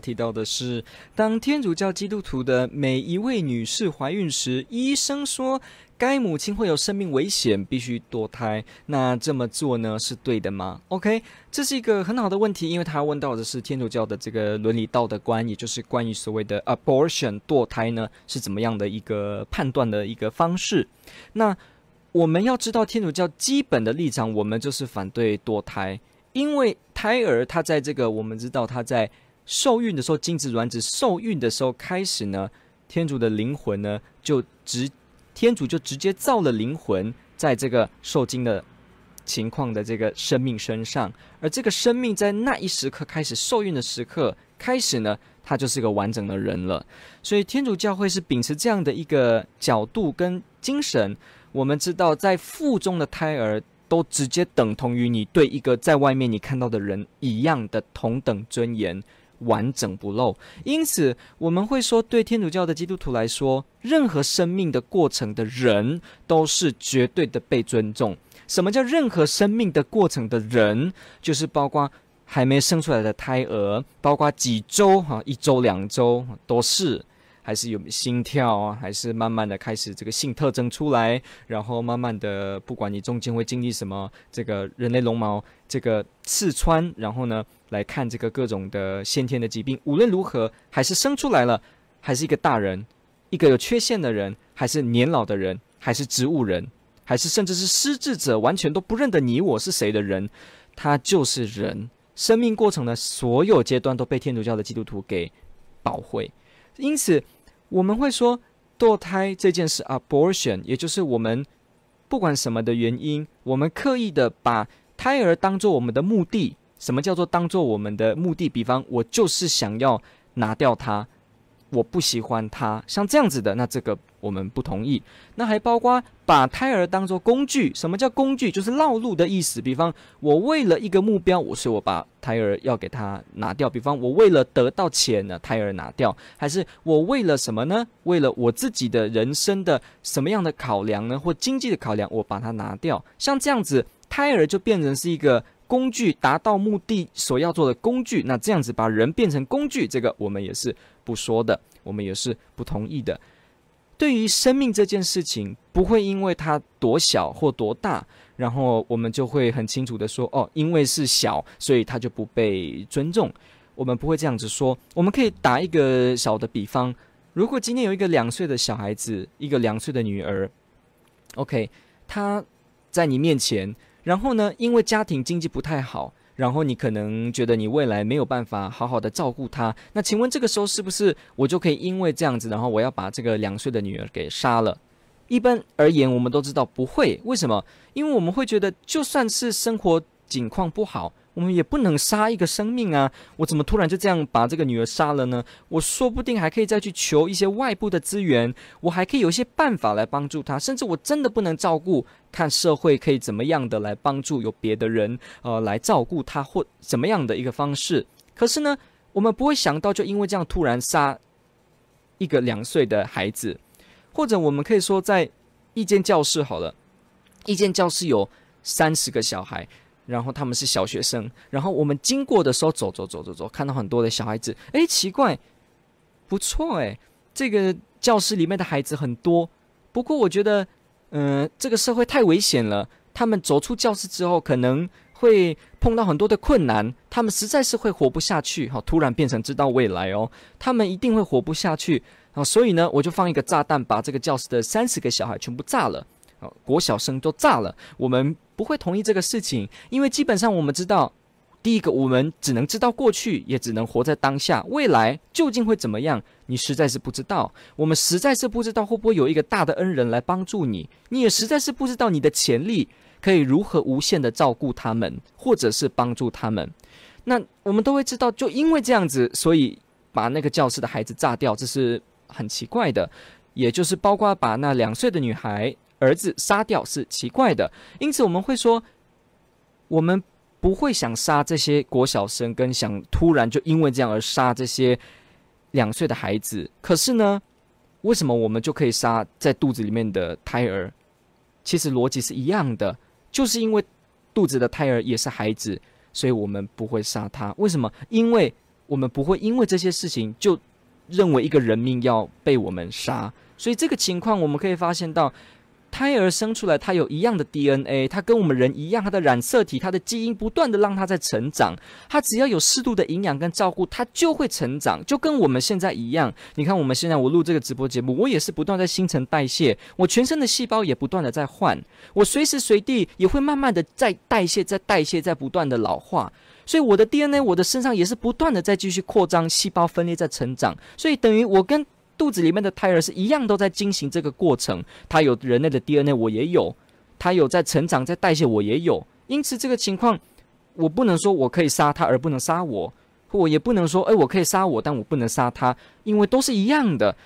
提到的是，当天主教基督徒的每一位女士怀孕时，医生说该母亲会有生命危险，必须堕胎。那这么做呢，是对的吗？OK，这是一个很好的问题，因为他问到的是天主教的这个伦理道德观，也就是关于所谓的 abortion 堕胎呢，是怎么样的一个判断的一个方式。那我们要知道天主教基本的立场，我们就是反对堕胎，因为胎儿他在这个我们知道他在。受孕的时候，精子卵子受孕的时候开始呢，天主的灵魂呢就直，天主就直接造了灵魂在这个受精的情况的这个生命身上，而这个生命在那一时刻开始受孕的时刻开始呢，他就是个完整的人了。所以天主教会是秉持这样的一个角度跟精神。我们知道，在腹中的胎儿都直接等同于你对一个在外面你看到的人一样的同等尊严。完整不漏，因此我们会说，对天主教的基督徒来说，任何生命的过程的人都是绝对的被尊重。什么叫任何生命的过程的人？就是包括还没生出来的胎儿，包括几周哈，一周两周都是。还是有心跳啊，还是慢慢的开始这个性特征出来，然后慢慢的，不管你中间会经历什么，这个人类绒毛这个刺穿，然后呢来看这个各种的先天的疾病，无论如何还是生出来了，还是一个大人，一个有缺陷的人，还是年老的人，还是植物人，还是甚至是失智者，完全都不认得你我是谁的人，他就是人。生命过程的所有阶段都被天主教的基督徒给保会。因此，我们会说堕胎这件事，abortion，也就是我们不管什么的原因，我们刻意的把胎儿当做我们的目的。什么叫做当做我们的目的？比方，我就是想要拿掉它。我不喜欢它，像这样子的，那这个我们不同意。那还包括把胎儿当作工具。什么叫工具？就是绕路的意思。比方，我为了一个目标，我所以我把胎儿要给他拿掉。比方，我为了得到钱呢，胎儿拿掉，还是我为了什么呢？为了我自己的人生的什么样的考量呢？或经济的考量，我把它拿掉。像这样子，胎儿就变成是一个工具，达到目的所要做的工具。那这样子把人变成工具，这个我们也是。不说的，我们也是不同意的。对于生命这件事情，不会因为它多小或多大，然后我们就会很清楚的说：“哦，因为是小，所以它就不被尊重。”我们不会这样子说。我们可以打一个小的比方：如果今天有一个两岁的小孩子，一个两岁的女儿，OK，她在你面前，然后呢，因为家庭经济不太好。然后你可能觉得你未来没有办法好好的照顾他，那请问这个时候是不是我就可以因为这样子，然后我要把这个两岁的女儿给杀了？一般而言，我们都知道不会。为什么？因为我们会觉得，就算是生活境况不好。我们也不能杀一个生命啊！我怎么突然就这样把这个女儿杀了呢？我说不定还可以再去求一些外部的资源，我还可以有一些办法来帮助她。甚至我真的不能照顾，看社会可以怎么样的来帮助，有别的人呃来照顾她或怎么样的一个方式。可是呢，我们不会想到就因为这样突然杀一个两岁的孩子，或者我们可以说在一间教室好了，一间教室有三十个小孩。然后他们是小学生，然后我们经过的时候，走走走走走，看到很多的小孩子，诶，奇怪，不错诶，这个教室里面的孩子很多。不过我觉得，嗯、这个社会太危险了。他们走出教室之后，可能会碰到很多的困难，他们实在是会活不下去。好，突然变成知道未来哦，他们一定会活不下去。啊，所以呢，我就放一个炸弹，把这个教室的三十个小孩全部炸了。国小生都炸了，我们。不会同意这个事情，因为基本上我们知道，第一个我们只能知道过去，也只能活在当下。未来究竟会怎么样，你实在是不知道。我们实在是不知道会不会有一个大的恩人来帮助你，你也实在是不知道你的潜力可以如何无限的照顾他们，或者是帮助他们。那我们都会知道，就因为这样子，所以把那个教室的孩子炸掉，这是很奇怪的。也就是包括把那两岁的女孩。儿子杀掉是奇怪的。因此，我们会说，我们不会想杀这些国小生，跟想突然就因为这样而杀这些两岁的孩子。可是呢，为什么我们就可以杀在肚子里面的胎儿？其实逻辑是一样的，就是因为肚子的胎儿也是孩子，所以我们不会杀他。为什么？因为我们不会因为这些事情就认为一个人命要被我们杀。所以这个情况我们可以发现到。胎儿生出来，他有一样的 DNA，他跟我们人一样，他的染色体、他的基因不断的让他在成长。他只要有适度的营养跟照顾，他就会成长，就跟我们现在一样。你看，我们现在我录这个直播节目，我也是不断在新陈代谢，我全身的细胞也不断的在换，我随时随地也会慢慢的在代谢，在代谢，在不断的老化。所以我的 DNA，我的身上也是不断的在继续扩张，细胞分裂在成长。所以等于我跟肚子里面的胎儿是一样，都在进行这个过程。他有人类的 DNA，我也有；他有在成长、在代谢，我也有。因此，这个情况，我不能说我可以杀他而不能杀我，我也不能说，哎，我可以杀我，但我不能杀他，因为都是一样的。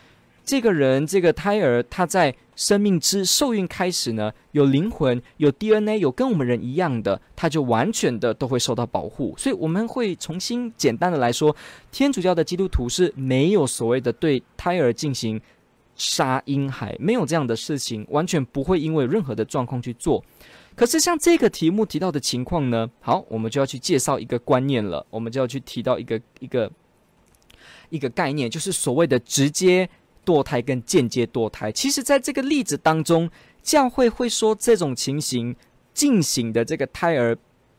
这个人，这个胎儿，他在生命之受孕开始呢，有灵魂，有 DNA，有跟我们人一样的，他就完全的都会受到保护。所以我们会重新简单的来说，天主教的基督徒是没有所谓的对胎儿进行杀婴孩，没有这样的事情，完全不会因为任何的状况去做。可是像这个题目提到的情况呢，好，我们就要去介绍一个观念了，我们就要去提到一个一个一个概念，就是所谓的直接。堕胎跟间接堕胎，其实在这个例子当中，教会会说这种情形进行的这个胎儿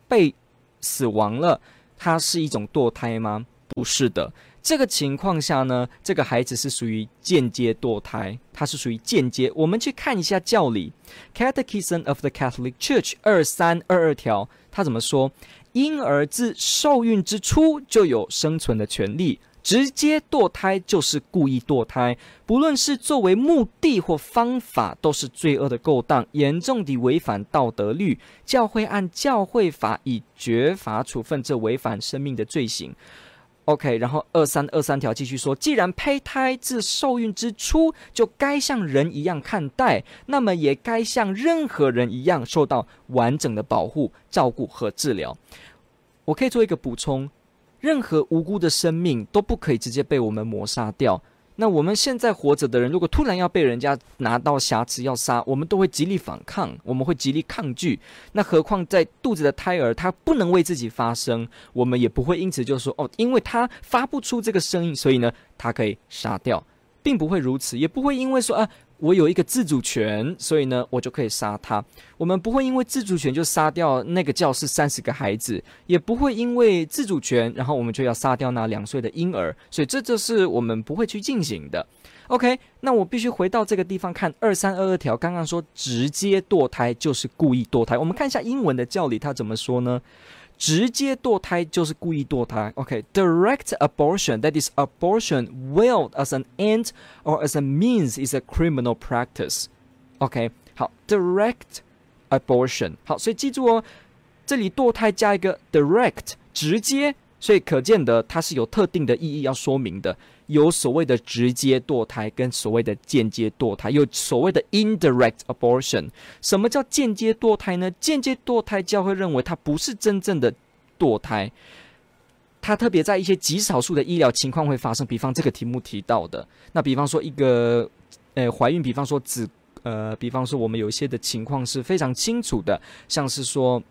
被死亡了，它是一种堕胎吗？不是的，这个情况下呢，这个孩子是属于间接堕胎，它是属于间接。我们去看一下教理，Catechism of the Catholic Church 二三二二条，它怎么说？婴儿自受孕之初就有生存的权利。直接堕胎就是故意堕胎，不论是作为目的或方法，都是罪恶的勾当，严重的违反道德律。教会按教会法以绝罚处分这违反生命的罪行。OK，然后二三二三条继续说，既然胚胎自受孕之初就该像人一样看待，那么也该像任何人一样受到完整的保护、照顾和治疗。我可以做一个补充。任何无辜的生命都不可以直接被我们抹杀掉。那我们现在活着的人，如果突然要被人家拿到瑕疵要杀，我们都会极力反抗，我们会极力抗拒。那何况在肚子的胎儿，他不能为自己发声，我们也不会因此就说哦，因为他发不出这个声音，所以呢，他可以杀掉，并不会如此，也不会因为说啊。我有一个自主权，所以呢，我就可以杀他。我们不会因为自主权就杀掉那个教室三十个孩子，也不会因为自主权，然后我们就要杀掉那两岁的婴儿。所以这就是我们不会去进行的。OK，那我必须回到这个地方看二三二二条，刚刚说直接堕胎就是故意堕胎。我们看一下英文的教理，他怎么说呢？直接堕胎就是故意堕胎。OK，direct abortion，that is abortion willed as an end or as a means is a criminal practice。OK，好，direct abortion，好，所以记住哦，这里堕胎加一个 direct，直接， 所以可见的它是有特定的意义要说明的。有所谓的直接堕胎跟所谓的间接堕胎，有所谓的 indirect abortion。什么叫间接堕胎呢？间接堕胎教会认为它不是真正的堕胎，它特别在一些极少数的医疗情况会发生，比方这个题目提到的，那比方说一个呃怀孕，比方说子呃，比方说我们有一些的情况是非常清楚的，像是说。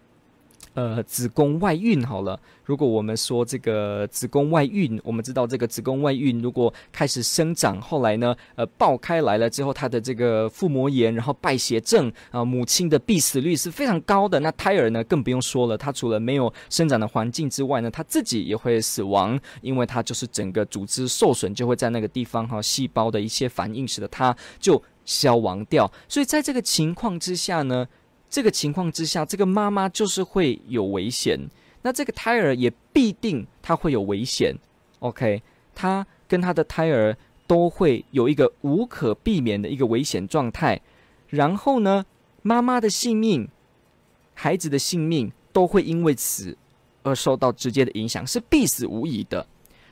呃，子宫外孕好了。如果我们说这个子宫外孕，我们知道这个子宫外孕如果开始生长，后来呢，呃，爆开来了之后，它的这个腹膜炎，然后败血症啊，母亲的必死率是非常高的。那胎儿呢，更不用说了，它除了没有生长的环境之外呢，它自己也会死亡，因为它就是整个组织受损，就会在那个地方哈，细胞的一些反应使得它就消亡掉。所以在这个情况之下呢。这个情况之下，这个妈妈就是会有危险，那这个胎儿也必定他会有危险。OK，他跟他的胎儿都会有一个无可避免的一个危险状态。然后呢，妈妈的性命、孩子的性命都会因为此而受到直接的影响，是必死无疑的。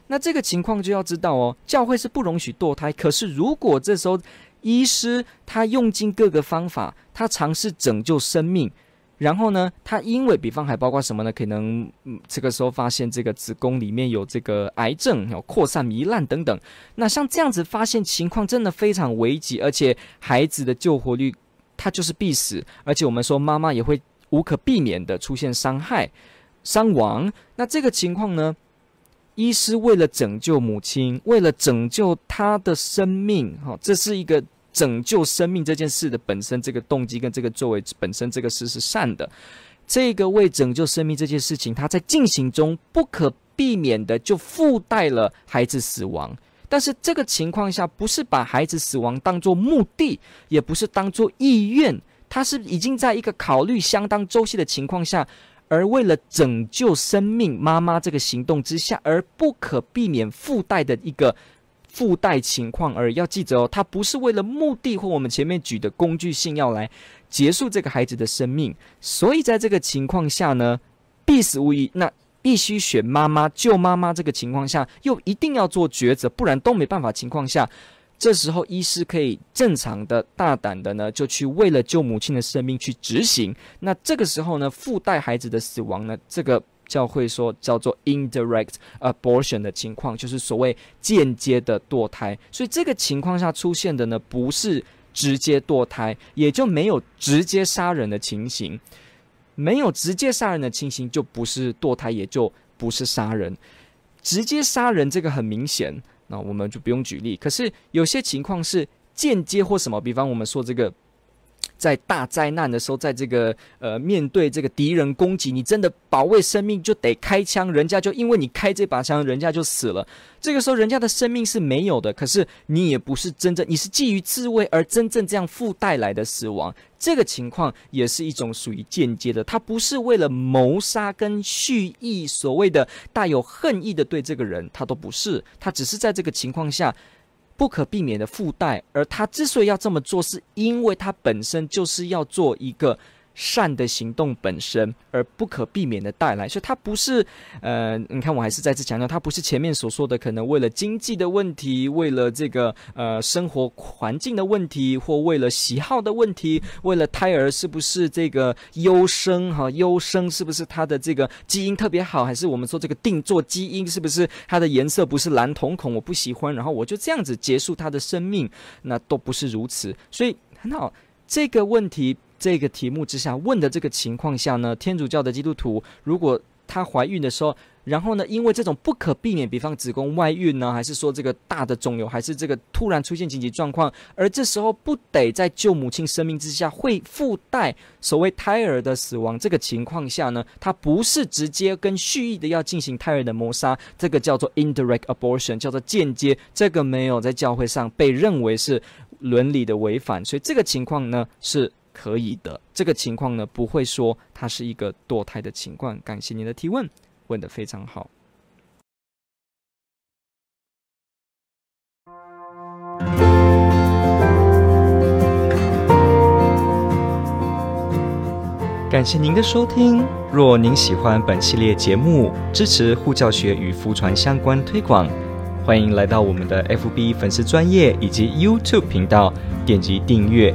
那这个情况就要知道哦，教会是不容许堕胎。可是如果这时候医师他用尽各个方法，他尝试拯救生命。然后呢，他因为比方还包括什么呢？可能嗯，这个时候发现这个子宫里面有这个癌症，有扩散糜烂等等。那像这样子发现情况真的非常危急，而且孩子的救活率他就是必死，而且我们说妈妈也会无可避免的出现伤害、伤亡。那这个情况呢，医师为了拯救母亲，为了拯救她的生命，哈，这是一个。拯救生命这件事的本身，这个动机跟这个作为本身，这个事是善的。这个为拯救生命这件事情，它在进行中不可避免的就附带了孩子死亡。但是这个情况下，不是把孩子死亡当做目的，也不是当做意愿，它是已经在一个考虑相当周细的情况下，而为了拯救生命，妈妈这个行动之下，而不可避免附带的一个。附带情况而，要记着哦，它不是为了目的或我们前面举的工具性要来结束这个孩子的生命，所以在这个情况下呢，必死无疑，那必须选妈妈救妈妈。这个情况下又一定要做抉择，不然都没办法。情况下，这时候医师可以正常的、大胆的呢，就去为了救母亲的生命去执行。那这个时候呢，附带孩子的死亡呢，这个。教会说叫做 indirect abortion 的情况，就是所谓间接的堕胎。所以这个情况下出现的呢，不是直接堕胎，也就没有直接杀人的情形。没有直接杀人的情形，就不是堕胎，也就不是杀人。直接杀人这个很明显，那我们就不用举例。可是有些情况是间接或什么，比方我们说这个。在大灾难的时候，在这个呃面对这个敌人攻击，你真的保卫生命就得开枪，人家就因为你开这把枪，人家就死了。这个时候，人家的生命是没有的，可是你也不是真正，你是基于自卫而真正这样附带来的死亡。这个情况也是一种属于间接的，他不是为了谋杀跟蓄意所谓的带有恨意的对这个人，他都不是，他只是在这个情况下。不可避免的附带，而他之所以要这么做，是因为他本身就是要做一个。善的行动本身，而不可避免的带来，所以它不是，呃，你看，我还是再次强调，它不是前面所说的可能为了经济的问题，为了这个呃生活环境的问题，或为了喜好的问题，为了胎儿是不是这个优生哈，优生是不是他的这个基因特别好，还是我们说这个定做基因是不是它的颜色不是蓝瞳孔，我不喜欢，然后我就这样子结束它的生命，那都不是如此，所以很好，这个问题。这个题目之下问的这个情况下呢，天主教的基督徒，如果她怀孕的时候，然后呢，因为这种不可避免，比方子宫外孕呢，还是说这个大的肿瘤，还是这个突然出现紧急状况，而这时候不得在救母亲生命之下，会附带所谓胎儿的死亡。这个情况下呢，它不是直接跟蓄意的要进行胎儿的谋杀，这个叫做 indirect abortion，叫做间接，这个没有在教会上被认为是伦理的违反，所以这个情况呢是。可以的，这个情况呢，不会说它是一个堕胎的情况。感谢您的提问，问得非常好。感谢您的收听。若您喜欢本系列节目，支持护教学与福传相关推广，欢迎来到我们的 FB 粉丝专业以及 YouTube 频道，点击订阅。